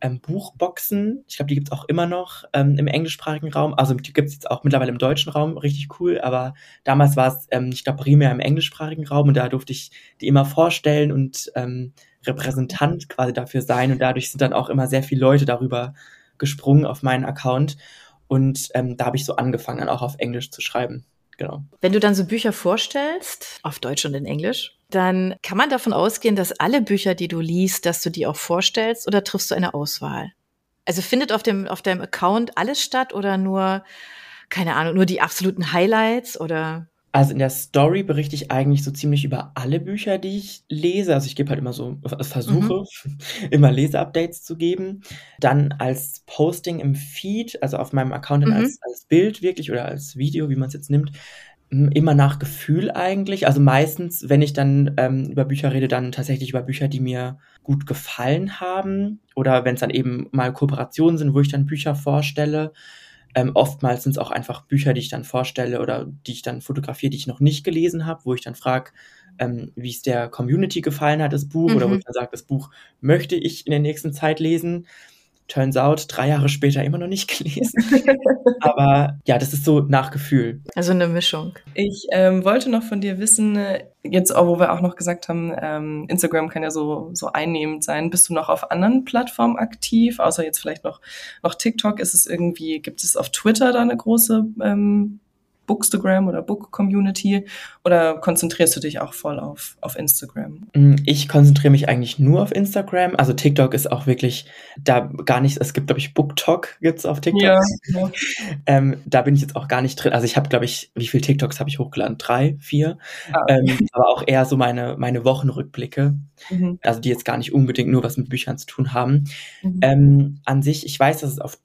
ähm, Buchboxen. Ich glaube, die gibt es auch immer noch ähm, im englischsprachigen Raum. Also die gibt es jetzt auch mittlerweile im deutschen Raum, richtig cool. Aber damals war es, ähm, ich glaube, primär im englischsprachigen Raum und da durfte ich die immer vorstellen und ähm, Repräsentant quasi dafür sein. Und dadurch sind dann auch immer sehr viele Leute darüber gesprungen auf meinen Account. Und ähm, da habe ich so angefangen, auch auf Englisch zu schreiben. Genau. Wenn du dann so Bücher vorstellst, auf Deutsch und in Englisch, dann kann man davon ausgehen, dass alle Bücher, die du liest, dass du die auch vorstellst oder triffst du eine Auswahl? Also findet auf dem, auf deinem Account alles statt oder nur, keine Ahnung, nur die absoluten Highlights oder? Also in der Story berichte ich eigentlich so ziemlich über alle Bücher, die ich lese. Also ich gebe halt immer so, also versuche mhm. immer Leseupdates zu geben. Dann als Posting im Feed, also auf meinem Account mhm. als, als Bild wirklich oder als Video, wie man es jetzt nimmt, immer nach Gefühl eigentlich. Also meistens, wenn ich dann ähm, über Bücher rede, dann tatsächlich über Bücher, die mir gut gefallen haben. Oder wenn es dann eben mal Kooperationen sind, wo ich dann Bücher vorstelle. Ähm, oftmals sind es auch einfach Bücher, die ich dann vorstelle oder die ich dann fotografiere, die ich noch nicht gelesen habe, wo ich dann frage, ähm, wie es der Community gefallen hat, das Buch, mhm. oder wo ich dann sage, das Buch möchte ich in der nächsten Zeit lesen turns out, drei Jahre später immer noch nicht gelesen. Aber ja, das ist so nach Gefühl. Also eine Mischung. Ich ähm, wollte noch von dir wissen, jetzt, wo wir auch noch gesagt haben, ähm, Instagram kann ja so, so einnehmend sein. Bist du noch auf anderen Plattformen aktiv, außer jetzt vielleicht noch, noch TikTok? Ist es irgendwie, gibt es auf Twitter da eine große ähm, Bookstagram oder Book Community oder konzentrierst du dich auch voll auf, auf Instagram? Mm, ich konzentriere mich eigentlich nur auf Instagram. Also TikTok ist auch wirklich da gar nicht, es gibt, glaube ich, BookTok gibt's auf TikTok. Ja, ja. ähm, da bin ich jetzt auch gar nicht drin. Also ich habe, glaube ich, wie viele TikToks habe ich hochgeladen? Drei, vier. Ah. Ähm, aber auch eher so meine, meine Wochenrückblicke. Mhm. Also die jetzt gar nicht unbedingt nur was mit Büchern zu tun haben. Mhm. Ähm, an sich, ich weiß, dass es auf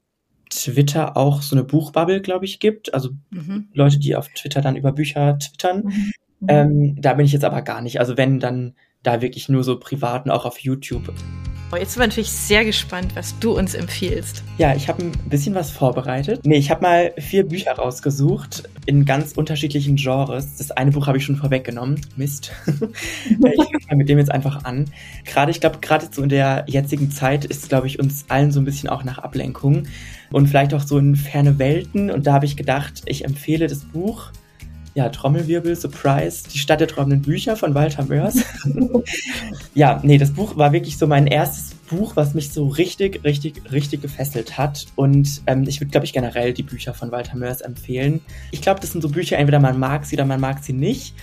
Twitter auch so eine Buchbubble, glaube ich, gibt. Also mhm. Leute, die auf Twitter dann über Bücher twittern. Mhm. Ähm, da bin ich jetzt aber gar nicht. Also wenn, dann da wirklich nur so privaten, auch auf YouTube. Oh, jetzt sind wir natürlich sehr gespannt, was du uns empfiehlst. Ja, ich habe ein bisschen was vorbereitet. Nee, ich habe mal vier Bücher rausgesucht in ganz unterschiedlichen Genres. Das eine Buch habe ich schon vorweggenommen. Mist. ich fange mit dem jetzt einfach an. Gerade, ich glaube, gerade so in der jetzigen Zeit ist, glaube ich, uns allen so ein bisschen auch nach Ablenkung und vielleicht auch so in ferne Welten. Und da habe ich gedacht, ich empfehle das Buch ja, Trommelwirbel, Surprise, die Stadt der träumenden Bücher von Walter Mörs. ja, nee, das Buch war wirklich so mein erstes Buch, was mich so richtig, richtig, richtig gefesselt hat. Und ähm, ich würde, glaube ich, generell die Bücher von Walter Mörs empfehlen. Ich glaube, das sind so Bücher, entweder man mag sie oder man mag sie nicht.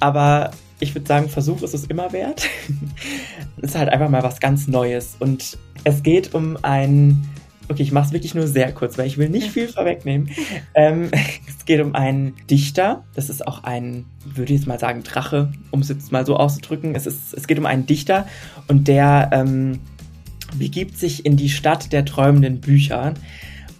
Aber ich würde sagen, Versuch ist es immer wert. es ist halt einfach mal was ganz Neues. Und es geht um ein Okay, ich mache es wirklich nur sehr kurz, weil ich will nicht viel vorwegnehmen. Ähm, es geht um einen Dichter. Das ist auch ein, würde ich jetzt mal sagen, Drache, um es jetzt mal so auszudrücken. Es, ist, es geht um einen Dichter und der ähm, begibt sich in die Stadt der träumenden Bücher.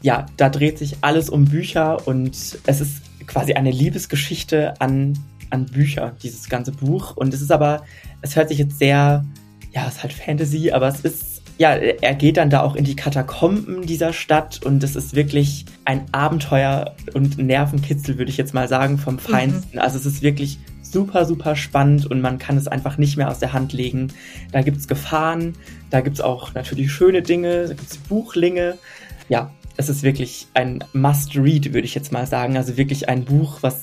Ja, da dreht sich alles um Bücher und es ist quasi eine Liebesgeschichte an, an Bücher, dieses ganze Buch. Und es ist aber, es hört sich jetzt sehr, ja, es ist halt Fantasy, aber es ist ja, er geht dann da auch in die Katakomben dieser Stadt und es ist wirklich ein Abenteuer und Nervenkitzel, würde ich jetzt mal sagen, vom mhm. Feinsten. Mhm. Also es ist wirklich super, super spannend und man kann es einfach nicht mehr aus der Hand legen. Da gibt es Gefahren, da gibt es auch natürlich schöne Dinge, da gibt es Buchlinge. Ja, es ist wirklich ein Must-Read, würde ich jetzt mal sagen. Also wirklich ein Buch, was,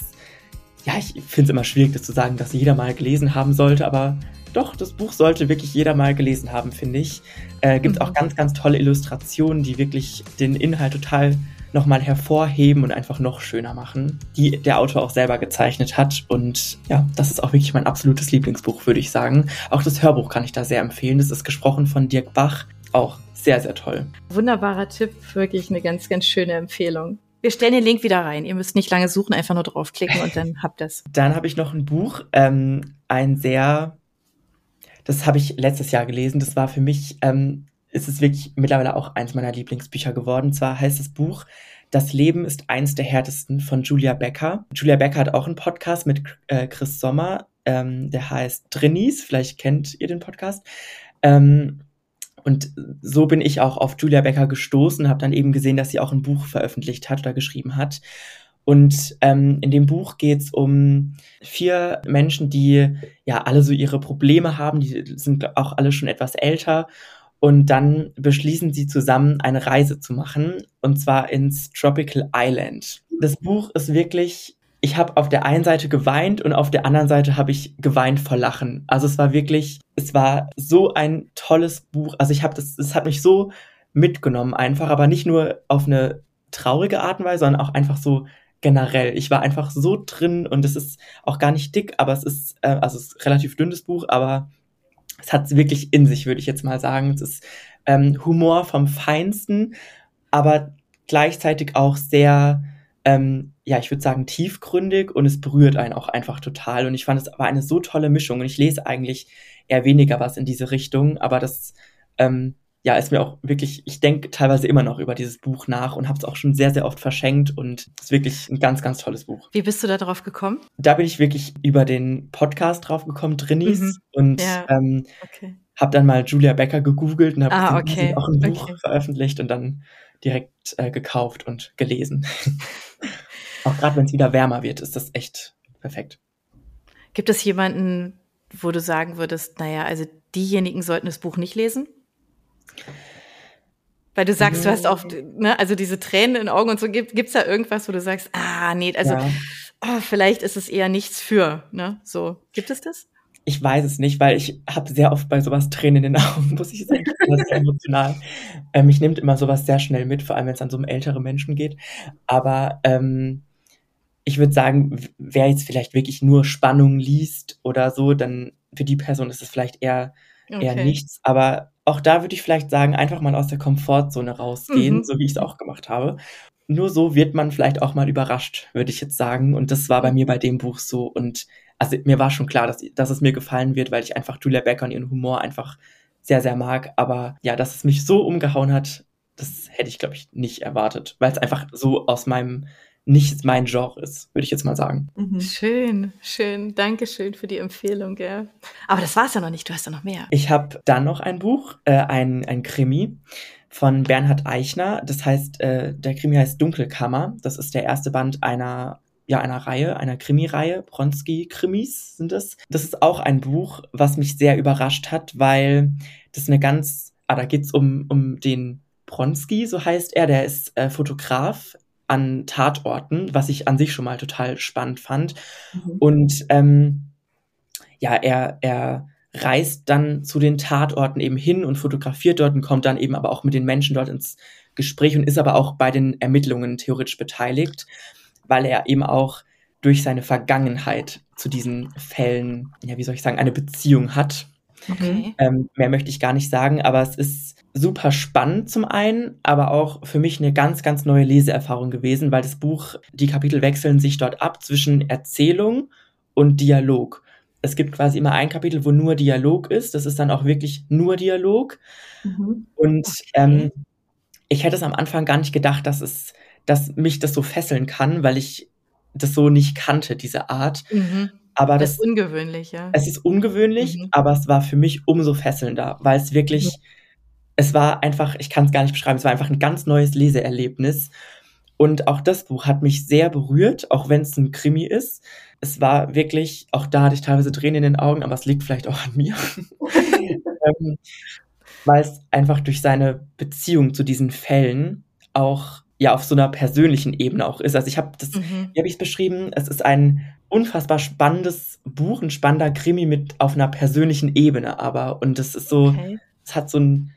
ja, ich finde es immer schwierig, das zu sagen, dass jeder mal gelesen haben sollte, aber doch, das Buch sollte wirklich jeder mal gelesen haben, finde ich. Äh, gibt mhm. auch ganz, ganz tolle Illustrationen, die wirklich den Inhalt total nochmal hervorheben und einfach noch schöner machen, die der Autor auch selber gezeichnet hat. Und ja, das ist auch wirklich mein absolutes Lieblingsbuch, würde ich sagen. Auch das Hörbuch kann ich da sehr empfehlen. Das ist gesprochen von Dirk Bach. Auch sehr, sehr toll. Wunderbarer Tipp, wirklich eine ganz, ganz schöne Empfehlung. Wir stellen den Link wieder rein. Ihr müsst nicht lange suchen, einfach nur draufklicken und dann habt ihr es. Dann habe ich noch ein Buch, ähm, ein sehr das habe ich letztes Jahr gelesen. Das war für mich, ähm, ist es wirklich mittlerweile auch eins meiner Lieblingsbücher geworden. Und zwar heißt das Buch Das Leben ist eins der härtesten von Julia Becker. Julia Becker hat auch einen Podcast mit äh, Chris Sommer, ähm, der heißt Drinnies. Vielleicht kennt ihr den Podcast. Ähm, und so bin ich auch auf Julia Becker gestoßen, habe dann eben gesehen, dass sie auch ein Buch veröffentlicht hat oder geschrieben hat. Und ähm, in dem Buch geht es um vier Menschen, die ja alle so ihre Probleme haben, die sind auch alle schon etwas älter. Und dann beschließen sie zusammen, eine Reise zu machen, und zwar ins Tropical Island. Das Buch ist wirklich, ich habe auf der einen Seite geweint und auf der anderen Seite habe ich geweint vor Lachen. Also es war wirklich, es war so ein tolles Buch. Also ich habe das, es hat mich so mitgenommen einfach, aber nicht nur auf eine traurige Art und Weise, sondern auch einfach so generell. Ich war einfach so drin und es ist auch gar nicht dick, aber es ist, äh, also es ist relativ dünnes Buch, aber es hat es wirklich in sich, würde ich jetzt mal sagen. Es ist ähm, Humor vom Feinsten, aber gleichzeitig auch sehr, ähm, ja, ich würde sagen, tiefgründig und es berührt einen auch einfach total. Und ich fand es aber eine so tolle Mischung. Und ich lese eigentlich eher weniger was in diese Richtung, aber das ähm, ja, ist mir auch wirklich, ich denke teilweise immer noch über dieses Buch nach und habe es auch schon sehr, sehr oft verschenkt und es ist wirklich ein ganz, ganz tolles Buch. Wie bist du da drauf gekommen? Da bin ich wirklich über den Podcast drauf gekommen, Drinnies, mhm. und ja. ähm, okay. habe dann mal Julia Becker gegoogelt und habe ah, okay. auch ein Buch okay. veröffentlicht und dann direkt äh, gekauft und gelesen. auch gerade wenn es wieder wärmer wird, ist das echt perfekt. Gibt es jemanden, wo du sagen würdest, naja, also diejenigen sollten das Buch nicht lesen? Weil du sagst, du hast auch, ne, also diese Tränen in den Augen und so, gibt es da irgendwas, wo du sagst, ah, nee, also ja. oh, vielleicht ist es eher nichts für, ne? So, gibt es das? Ich weiß es nicht, weil ich habe sehr oft bei sowas Tränen in den Augen, muss ich sagen. Das ist emotional. ähm, mich nimmt immer sowas sehr schnell mit, vor allem wenn es an so um ältere Menschen geht. Aber ähm, ich würde sagen, wer jetzt vielleicht wirklich nur Spannung liest oder so, dann für die Person ist es vielleicht eher, okay. eher nichts. Aber auch da würde ich vielleicht sagen, einfach mal aus der Komfortzone rausgehen, mhm. so wie ich es auch gemacht habe. Nur so wird man vielleicht auch mal überrascht, würde ich jetzt sagen. Und das war bei mir bei dem Buch so. Und also mir war schon klar, dass, dass es mir gefallen wird, weil ich einfach Julia Becker und ihren Humor einfach sehr, sehr mag. Aber ja, dass es mich so umgehauen hat, das hätte ich, glaube ich, nicht erwartet, weil es einfach so aus meinem nicht mein Genre ist, würde ich jetzt mal sagen. Mhm. Schön, schön. Dankeschön für die Empfehlung, gell. Aber das war es ja noch nicht, du hast ja noch mehr. Ich habe dann noch ein Buch, äh, ein, ein Krimi von Bernhard Eichner. Das heißt, äh, der Krimi heißt Dunkelkammer. Das ist der erste Band einer ja, einer Reihe, einer Krimi-Reihe, Bronski-Krimis sind es. Das ist auch ein Buch, was mich sehr überrascht hat, weil das eine ganz, ah, da geht's um, um den Bronski, so heißt er, der ist äh, Fotograf an Tatorten, was ich an sich schon mal total spannend fand. Mhm. Und ähm, ja, er, er reist dann zu den Tatorten eben hin und fotografiert dort und kommt dann eben aber auch mit den Menschen dort ins Gespräch und ist aber auch bei den Ermittlungen theoretisch beteiligt, weil er eben auch durch seine Vergangenheit zu diesen Fällen, ja, wie soll ich sagen, eine Beziehung hat. Okay. Ähm, mehr möchte ich gar nicht sagen, aber es ist super spannend zum einen, aber auch für mich eine ganz, ganz neue Leseerfahrung gewesen, weil das Buch, die Kapitel wechseln sich dort ab zwischen Erzählung und Dialog. Es gibt quasi immer ein Kapitel, wo nur Dialog ist. Das ist dann auch wirklich nur Dialog. Mhm. Und okay. ähm, ich hätte es am Anfang gar nicht gedacht, dass es, dass mich das so fesseln kann, weil ich das so nicht kannte, diese Art. Mhm. Aber das, das, ist ungewöhnlich, ja. Es ist ungewöhnlich, mhm. aber es war für mich umso fesselnder, weil es wirklich mhm es war einfach, ich kann es gar nicht beschreiben, es war einfach ein ganz neues Leseerlebnis. Und auch das Buch hat mich sehr berührt, auch wenn es ein Krimi ist. Es war wirklich, auch da hatte ich teilweise Tränen in den Augen, aber es liegt vielleicht auch an mir. ähm, weil es einfach durch seine Beziehung zu diesen Fällen auch ja auf so einer persönlichen Ebene auch ist. Also ich habe das, mhm. wie habe ich es beschrieben? Es ist ein unfassbar spannendes Buch, ein spannender Krimi mit auf einer persönlichen Ebene, aber und es ist so, okay. es hat so ein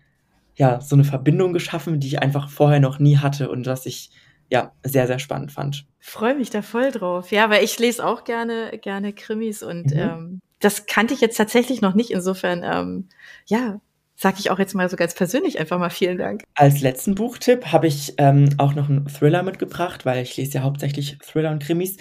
ja, so eine Verbindung geschaffen, die ich einfach vorher noch nie hatte und was ich ja sehr, sehr spannend fand. Freue mich da voll drauf. Ja, weil ich lese auch gerne, gerne Krimis und mhm. ähm, das kannte ich jetzt tatsächlich noch nicht. Insofern, ähm, ja, sag ich auch jetzt mal so ganz persönlich einfach mal vielen Dank. Als letzten Buchtipp habe ich ähm, auch noch einen Thriller mitgebracht, weil ich lese ja hauptsächlich Thriller und Krimis.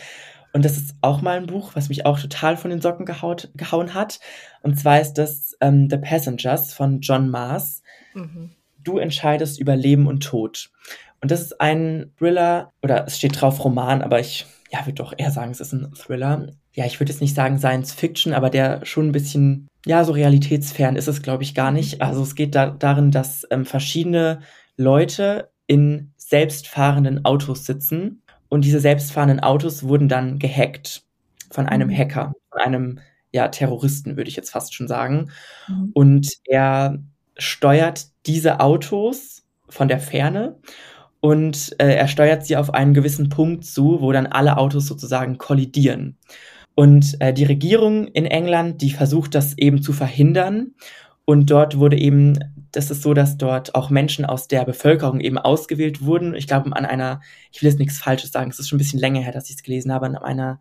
Und das ist auch mal ein Buch, was mich auch total von den Socken gehaut, gehauen hat. Und zwar ist das ähm, The Passengers von John Mars. Mhm. Du entscheidest über Leben und Tod. Und das ist ein Thriller, oder es steht drauf Roman, aber ich ja, würde doch eher sagen, es ist ein Thriller. Ja, ich würde jetzt nicht sagen Science Fiction, aber der schon ein bisschen, ja, so realitätsfern ist es, glaube ich, gar nicht. Mhm. Also es geht da, darin, dass ähm, verschiedene Leute in selbstfahrenden Autos sitzen und diese selbstfahrenden Autos wurden dann gehackt von einem mhm. Hacker, von einem ja, Terroristen, würde ich jetzt fast schon sagen. Mhm. Und er steuert diese Autos von der Ferne und äh, er steuert sie auf einen gewissen Punkt zu, wo dann alle Autos sozusagen kollidieren. Und äh, die Regierung in England, die versucht das eben zu verhindern. Und dort wurde eben, das ist so, dass dort auch Menschen aus der Bevölkerung eben ausgewählt wurden. Ich glaube, an einer, ich will jetzt nichts Falsches sagen, es ist schon ein bisschen länger her, dass ich es gelesen habe, an einer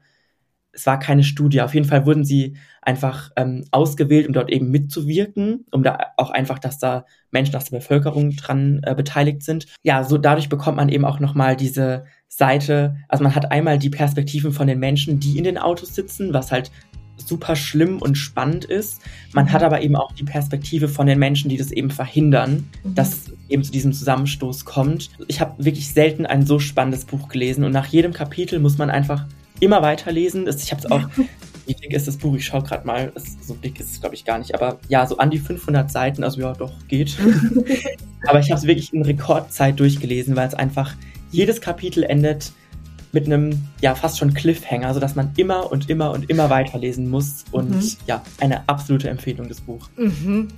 es war keine Studie. Auf jeden Fall wurden sie einfach ähm, ausgewählt, um dort eben mitzuwirken, um da auch einfach, dass da Menschen aus der Bevölkerung dran äh, beteiligt sind. Ja, so dadurch bekommt man eben auch nochmal diese Seite, also man hat einmal die Perspektiven von den Menschen, die in den Autos sitzen, was halt super schlimm und spannend ist. Man hat aber eben auch die Perspektive von den Menschen, die das eben verhindern, mhm. dass eben zu diesem Zusammenstoß kommt. Ich habe wirklich selten ein so spannendes Buch gelesen und nach jedem Kapitel muss man einfach immer weiterlesen. Ich habe es auch, wie dick ist das Buch? Ich schaue gerade mal. so dick ist es, glaube ich, gar nicht. Aber ja, so an die 500 Seiten. Also ja, doch, geht. aber ich habe es wirklich in Rekordzeit durchgelesen, weil es einfach jedes Kapitel endet mit einem ja fast schon Cliffhanger, sodass man immer und immer und immer weiterlesen muss. Und mhm. ja, eine absolute Empfehlung, das Buch. Mhm.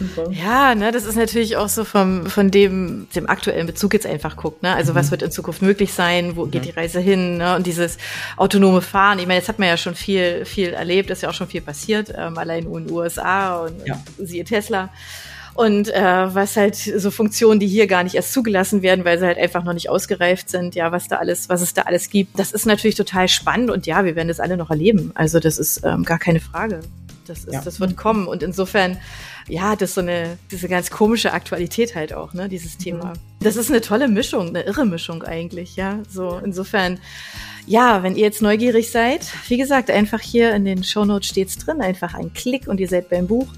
Super. Ja, ne, das ist natürlich auch so vom, von dem, dem aktuellen Bezug jetzt einfach guckt, ne? Also mhm. was wird in Zukunft möglich sein, wo mhm. geht die Reise hin, ne? Und dieses autonome Fahren, ich meine, jetzt hat man ja schon viel, viel erlebt, ist ja auch schon viel passiert, ähm, allein in den USA und ja. siehe Tesla. Und äh, was halt so Funktionen, die hier gar nicht erst zugelassen werden, weil sie halt einfach noch nicht ausgereift sind, ja, was da alles, was es da alles gibt. Das ist natürlich total spannend und ja, wir werden das alle noch erleben. Also das ist ähm, gar keine Frage. Das, ist, ja. das wird kommen. Und insofern, ja, das ist so eine, diese ganz komische Aktualität halt auch, ne, dieses Thema. Mhm. Das ist eine tolle Mischung, eine irre Mischung eigentlich, ja. So, insofern, ja, wenn ihr jetzt neugierig seid, wie gesagt, einfach hier in den Shownotes steht's drin, einfach ein Klick und ihr seid beim Buch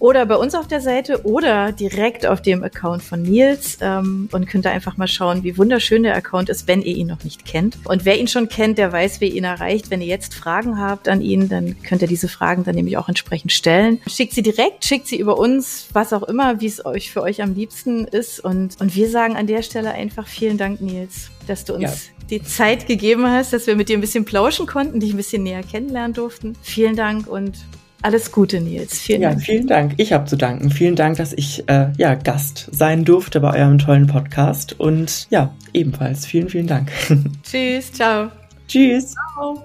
oder bei uns auf der Seite oder direkt auf dem Account von Nils ähm, und könnt da einfach mal schauen, wie wunderschön der Account ist, wenn ihr ihn noch nicht kennt. Und wer ihn schon kennt, der weiß, wie ihr ihn erreicht. Wenn ihr jetzt Fragen habt an ihn, dann könnt ihr diese Fragen dann nämlich auch entsprechend stellen. Schickt sie direkt, schickt sie über uns, was auch immer, wie es euch für euch am liebsten ist. Und, und wir sagen an der Stelle einfach vielen Dank, Nils, dass du uns ja die Zeit gegeben hast, dass wir mit dir ein bisschen plauschen konnten, dich ein bisschen näher kennenlernen durften. Vielen Dank und alles Gute, Nils. Vielen ja, Dank. vielen Dank. Ich habe zu danken. Vielen Dank, dass ich äh, ja Gast sein durfte bei eurem tollen Podcast. Und ja, ebenfalls vielen, vielen Dank. Tschüss, ciao. Tschüss. Ciao.